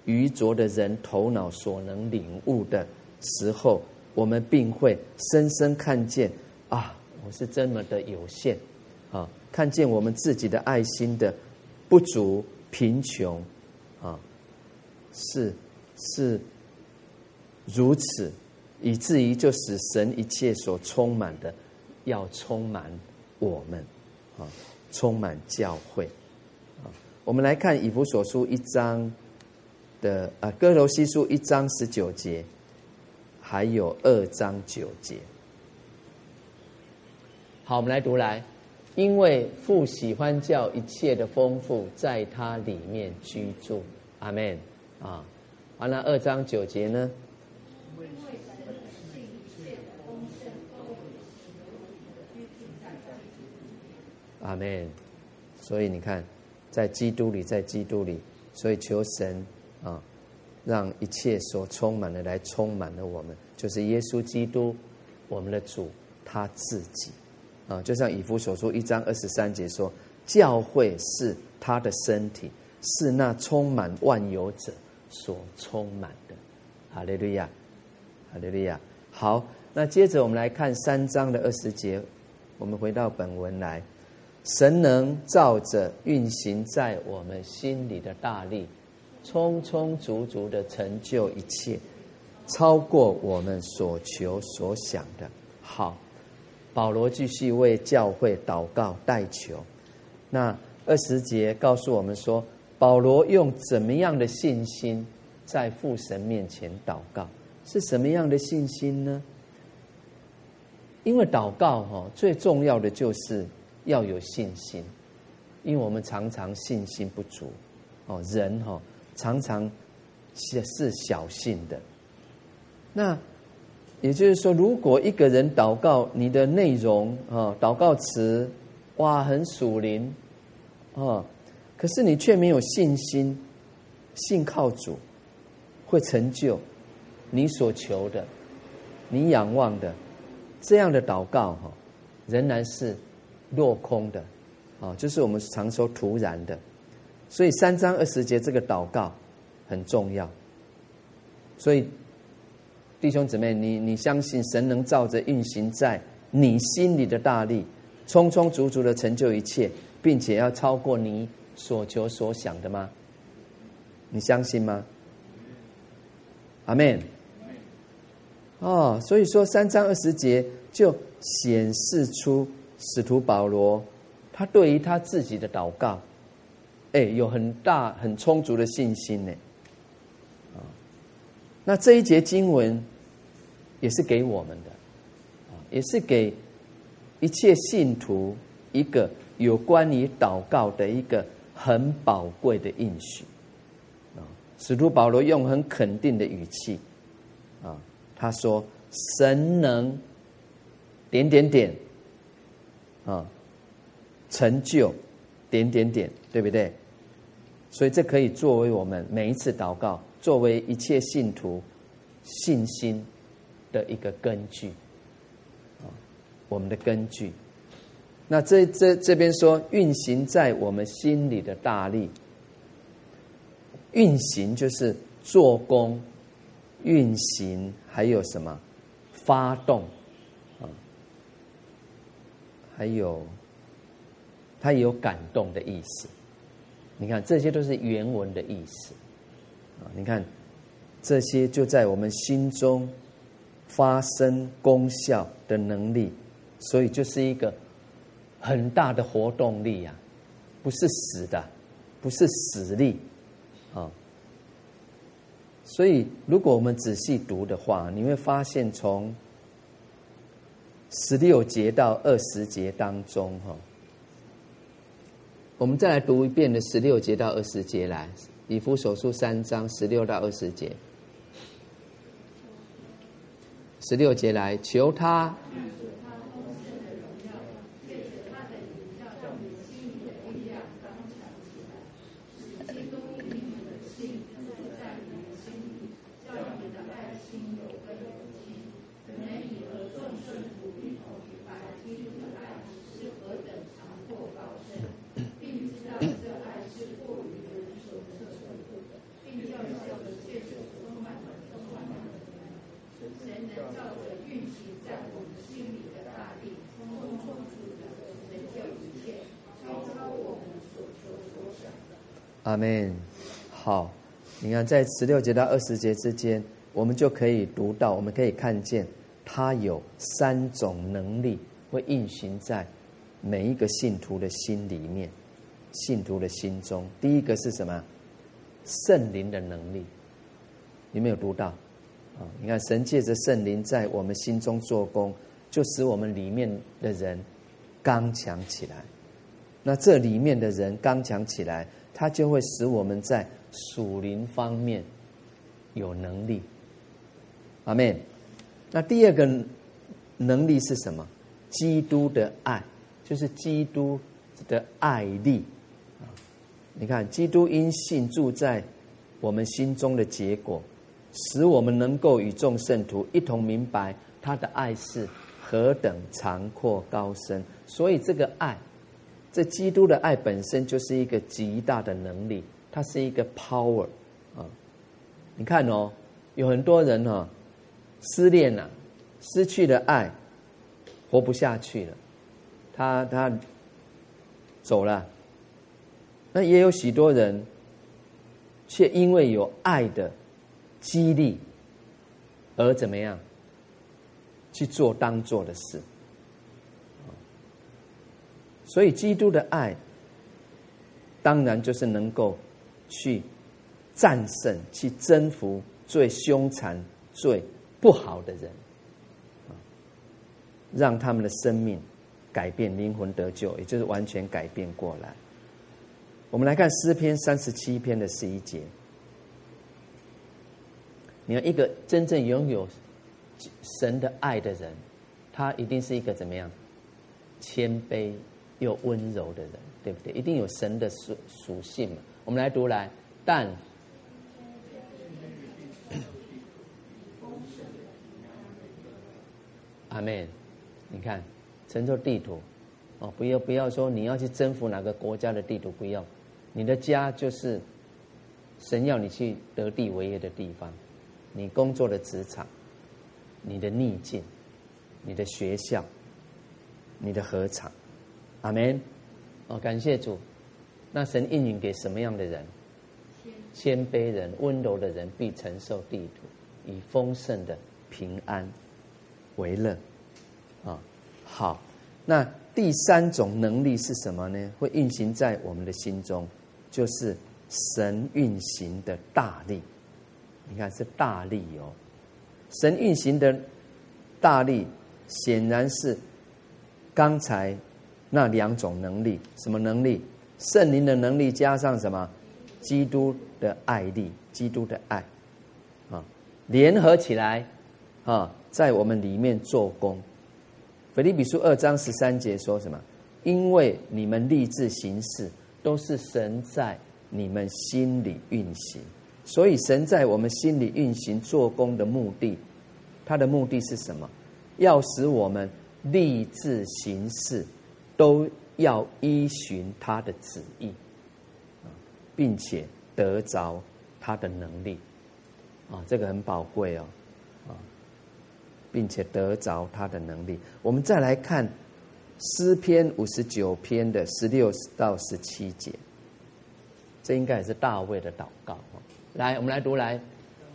[SPEAKER 1] 愚拙的人头脑所能领悟的时候，我们并会深深看见啊，我是这么的有限啊！看见我们自己的爱心的不足、贫穷啊，是是如此，以至于就使神一切所充满的，要充满我们啊，充满教会啊！我们来看以弗所书一章。的啊，歌罗西书一章十九节，还有二章九节。好，我们来读来，因为父喜欢叫一切的丰富在他里面居住。阿门啊。完了，二章九节呢？阿门。所以你看，在基督里，在基督里，所以求神。啊，让一切所充满的来充满了我们，就是耶稣基督，我们的主他自己。啊，就像以弗所书一章二十三节说，教会是他的身体，是那充满万有者所充满的。哈利路亚，哈利路亚。好，那接着我们来看三章的二十节，我们回到本文来，神能照着运行在我们心里的大力。充充足足的成就一切，超过我们所求所想的。好，保罗继续为教会祷告代求。那二十节告诉我们说，保罗用怎么样的信心在父神面前祷告？是什么样的信心呢？因为祷告哈，最重要的就是要有信心，因为我们常常信心不足哦，人哈。常常是是小信的，那也就是说，如果一个人祷告，你的内容啊，祷告词，哇，很属灵啊，可是你却没有信心，信靠主会成就你所求的，你仰望的，这样的祷告哈，仍然是落空的啊，就是我们常说徒然的。所以三章二十节这个祷告很重要，所以。弟兄姊妹，你你相信神能照着运行在你心里的大力，充充足足的成就一切，并且要超过你所求所想的吗？你相信吗？阿门。哦，所以说三章二十节就显示出使徒保罗他对于他自己的祷告，哎，有很大很充足的信心呢。啊，那这一节经文。也是给我们的，啊，也是给一切信徒一个有关于祷告的一个很宝贵的应许，啊，使徒保罗用很肯定的语气，啊，他说：“神能点点点，啊，成就点点点，对不对？所以这可以作为我们每一次祷告，作为一切信徒信心。”的一个根据，啊，我们的根据。那这这这边说运行在我们心里的大力，运行就是做工，运行还有什么？发动，啊，还有，它有感动的意思。你看，这些都是原文的意思，啊，你看，这些就在我们心中。发生功效的能力，所以就是一个很大的活动力啊，不是死的，不是死力啊。所以，如果我们仔细读的话，你会发现从十六节到二十节当中，哈，我们再来读一遍的十六节到二十节来，以弗所书三章十六到二十节。十六节来求他。阿门。好，你看，在十六节到二十节之间，我们就可以读到，我们可以看见，他有三种能力会运行在每一个信徒的心里面，信徒的心中。第一个是什么？圣灵的能力，你没有读到啊？你看，神借着圣灵在我们心中做工，就使我们里面的人刚强起来。那这里面的人刚强起来。它就会使我们在属灵方面有能力，阿门。那第二个能力是什么？基督的爱，就是基督的爱力！你看，基督因信住在我们心中的结果，使我们能够与众圣徒一同明白他的爱是何等长阔高深。所以这个爱。这基督的爱本身就是一个极大的能力，它是一个 power 啊！你看哦，有很多人哦，失恋了，失去了爱，活不下去了，他他走了。那也有许多人，却因为有爱的激励，而怎么样去做当做的事。所以，基督的爱，当然就是能够去战胜、去征服最凶残、最不好的人，让他们的生命改变、灵魂得救，也就是完全改变过来。我们来看诗篇三十七篇的十一节，你看，一个真正拥有神的爱的人，他一定是一个怎么样？谦卑又温柔的人，对不对？一定有神的属属性嘛。我们来读来，但。阿门，你看，乘坐地图，哦，不要不要说你要去征服哪个国家的地图，不要，你的家就是神要你去得地为业的地方，你工作的职场，你的逆境，你的学校，你的合场，阿门，哦，感谢主，那神应允给什么样的人？谦卑人、温柔的人必承受地土，以丰盛的平安。为乐，啊，好，那第三种能力是什么呢？会运行在我们的心中，就是神运行的大力。你看是大力哦，神运行的大力，显然是刚才那两种能力。什么能力？圣灵的能力加上什么？基督的爱力，基督的爱，啊，联合起来，啊。在我们里面做工，腓立比书二章十三节说什么？因为你们立志行事，都是神在你们心里运行，所以神在我们心里运行做工的目的，他的目的是什么？要使我们立志行事，都要依循他的旨意，并且得着他的能力，啊，这个很宝贵哦啊。并且得着他的能力。我们再来看诗篇五十九篇的十六到十七节，这应该也是大卫的祷告。来，我们来读来。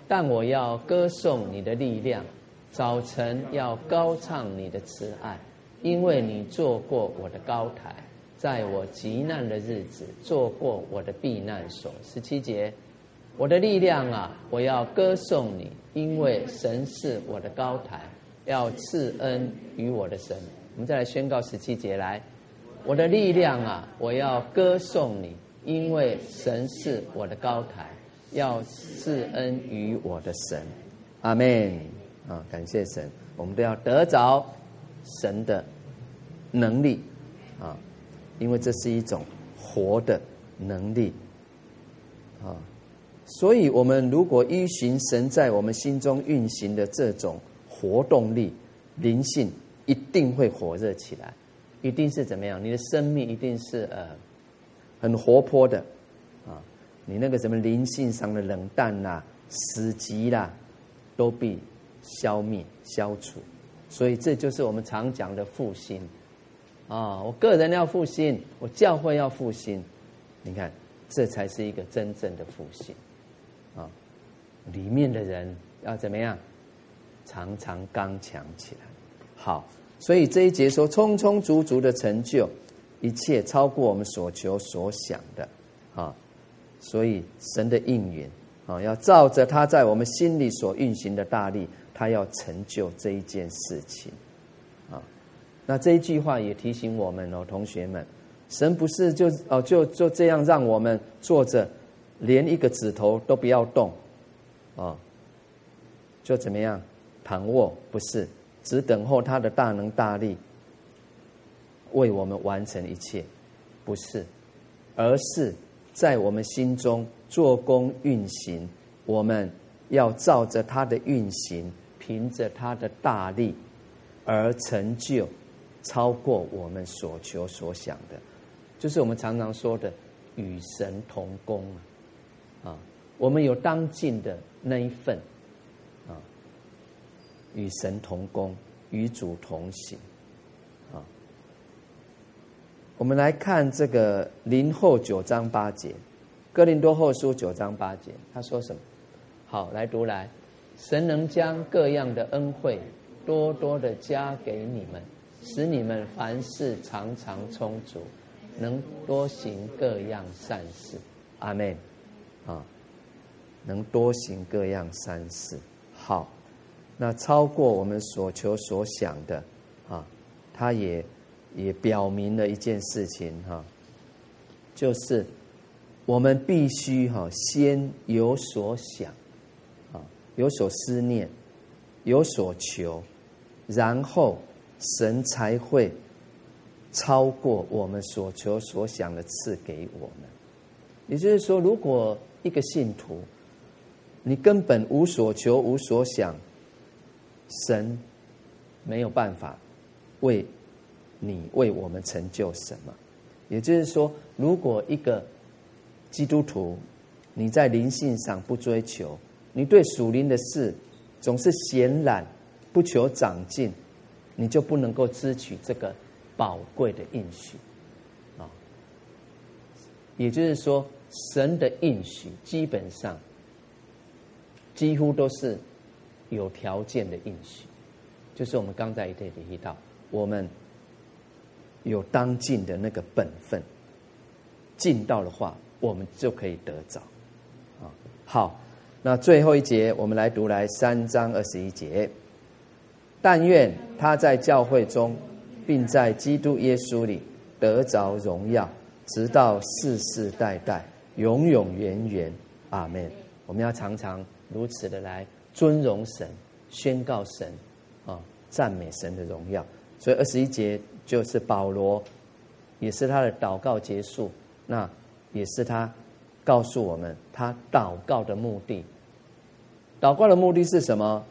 [SPEAKER 1] 但我要歌颂你的力量，早晨要高唱你的慈爱，因为你做过我的高台，在我极难的日子做过我的避难所。十七节，我的力量啊，我要歌颂你。因为神是我的高台，要赐恩于我的神。我们再来宣告十七节来，我的力量啊，我要歌颂你，因为神是我的高台，要赐恩于我的神。阿门啊！感谢神，我们都要得着神的能力啊，因为这是一种活的能力啊。所以，我们如果依循神在我们心中运行的这种活动力、灵性，一定会火热起来，一定是怎么样？你的生命一定是呃很活泼的啊！你那个什么灵性上的冷淡啦、死寂啦，都必消灭、消除。所以，这就是我们常讲的复兴啊！我个人要复兴，我教会要复兴，你看，这才是一个真正的复兴。啊，里面的人要怎么样？常常刚强起来。好，所以这一节说，充充足足的成就，一切超过我们所求所想的。啊，所以神的应允啊，要照着他在我们心里所运行的大力，他要成就这一件事情。啊，那这一句话也提醒我们哦，同学们，神不是就哦就就这样让我们坐着。连一个指头都不要动，啊，就怎么样躺卧？不是，只等候他的大能大力为我们完成一切，不是，而是在我们心中做工运行。我们要照着他的运行，凭着他的大力而成就超过我们所求所想的，就是我们常常说的与神同工啊。啊，我们有当尽的那一份，啊，与神同工，与主同行，啊，我们来看这个林后九章八节，哥林多后书九章八节，他说什么？好，来读来，神能将各样的恩惠多多的加给你们，使你们凡事常常充足，能多行各样善事。阿门。啊，能多行各样善事，好，那超过我们所求所想的，啊，他也也表明了一件事情哈，就是我们必须哈先有所想，有所思念，有所求，然后神才会超过我们所求所想的赐给我们。也就是说，如果一个信徒，你根本无所求、无所想，神没有办法为你、为我们成就什么。也就是说，如果一个基督徒你在灵性上不追求，你对属灵的事总是闲懒，不求长进，你就不能够支取这个宝贵的应许啊。也就是说，神的应许基本上。几乎都是有条件的应许，就是我们刚才也提到，我们有当尽的那个本分，尽到的话，我们就可以得着。啊，好，那最后一节我们来读来三章二十一节，但愿他在教会中，并在基督耶稣里得着荣耀，直到世世代代，永永远远。阿门。我们要常常。如此的来尊荣神，宣告神，啊，赞美神的荣耀。所以二十一节就是保罗，也是他的祷告结束。那也是他告诉我们他祷告的目的。祷告的目的是什么？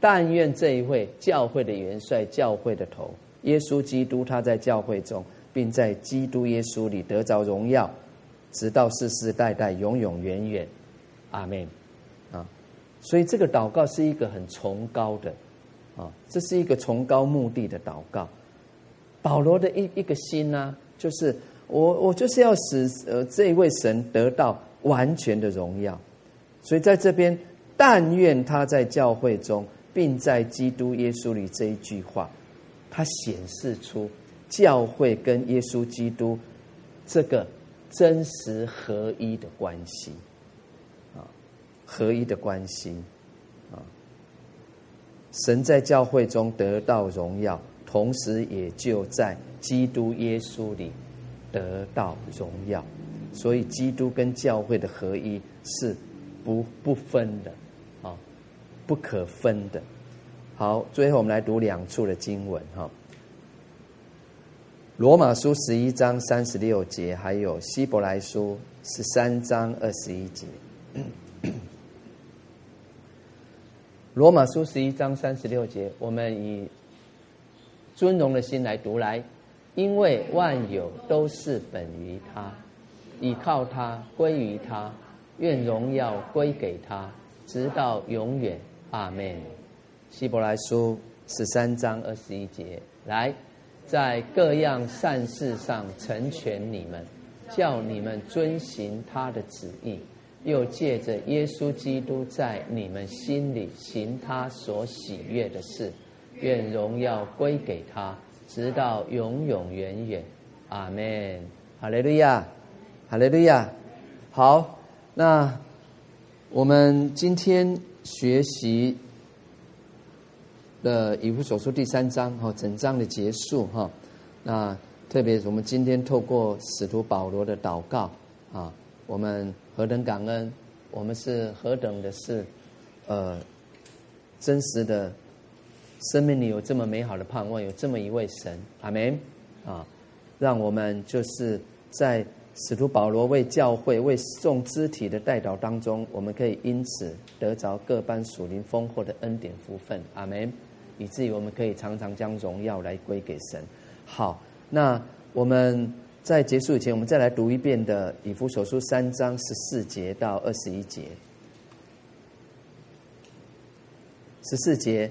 [SPEAKER 1] 但愿这一位教会的元帅、教会的头耶稣基督，他在教会中，并在基督耶稣里得着荣耀，直到世世代代、永永远远。阿门啊。所以这个祷告是一个很崇高的，啊，这是一个崇高目的的祷告。保罗的一一个心呢、就是我我就是要使呃这一位神得到完全的荣耀。所以在这边，但愿他在教会中，并在基督耶稣里这一句话，它显示出教会跟耶稣基督这个真实合一的关系。啊合一的关系，啊，神在教会中得到荣耀，同时也就在基督耶稣里得到荣耀。所以，基督跟教会的合一是不不分的，啊，不可分的。好，最后我们来读两处的经文，哈，《罗马书》十一章三十六节，还有《希伯来书》十三章二十一节。罗马书十一章三十六节，我们以尊荣的心来读来，因为万有都是本于他，倚靠他，归于他，愿荣耀归给他，直到永远。阿门。希伯来书十三章二十一节，来，在各样善事上成全你们，叫你们遵行他的旨意。又借着耶稣基督在你们心里行他所喜悦的事，愿荣耀归给他，直到永永远远。阿门。哈利路亚，哈利路亚。好，那我们今天学习的以弗所书第三章哈，整章的结束哈。那特别我们今天透过使徒保罗的祷告啊，我们。何等感恩！我们是何等的是，呃，真实的生命里有这么美好的盼望，有这么一位神，阿门啊！让我们就是在使徒保罗为教会、为众肢体的代祷当中，我们可以因此得着各般属灵丰厚的恩典福分，阿门！以至于我们可以常常将荣耀来归给神。好，那我们。在结束以前，我们再来读一遍的《以弗所书》三章十四节到二十一节。十四
[SPEAKER 2] 节，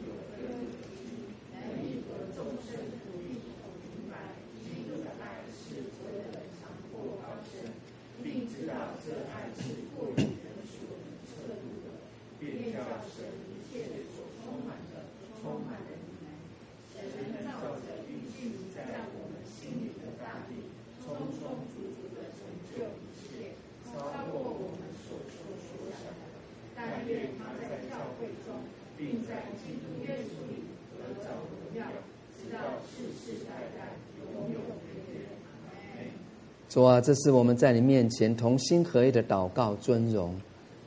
[SPEAKER 1] 主啊，这是我们在你面前同心合意的祷告尊荣。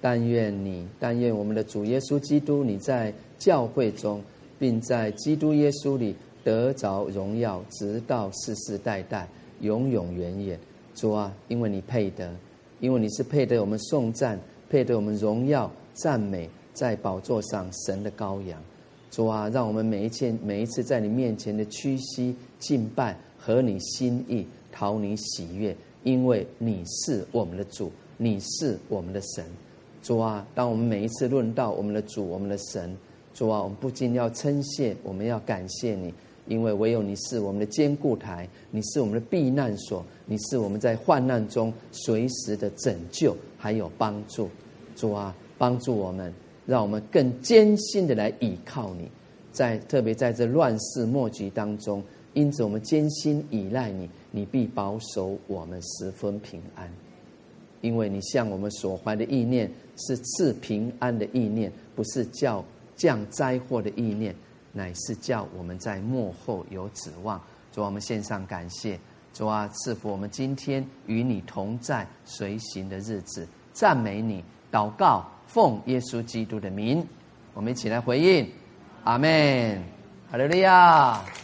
[SPEAKER 1] 但愿你，但愿我们的主耶稣基督，你在教会中，并在基督耶稣里得着荣耀，直到世世代代，永永远远。主啊，因为你配得，因为你是配得我们颂赞，配得我们荣耀赞美，在宝座上神的羔羊。主啊，让我们每一件每一次在你面前的屈膝敬拜，合你心意，讨你喜悦，因为你是我们的主，你是我们的神。主啊，当我们每一次论到我们的主、我们的神，主啊，我们不禁要称谢，我们要感谢你，因为唯有你是我们的坚固台，你是我们的避难所，你是我们在患难中随时的拯救还有帮助。主啊，帮助我们，让我们更艰辛的来倚靠你，在特别在这乱世末局当中，因此我们艰辛依赖你，你必保守我们十分平安。因为你向我们所怀的意念是赐平安的意念，不是叫降灾祸的意念，乃是叫我们在末后有指望。主，我们献上感谢。主啊，赐福我们今天与你同在随行的日子，赞美你，祷告，奉耶稣基督的名，我们一起来回应，阿门，哈利路亚。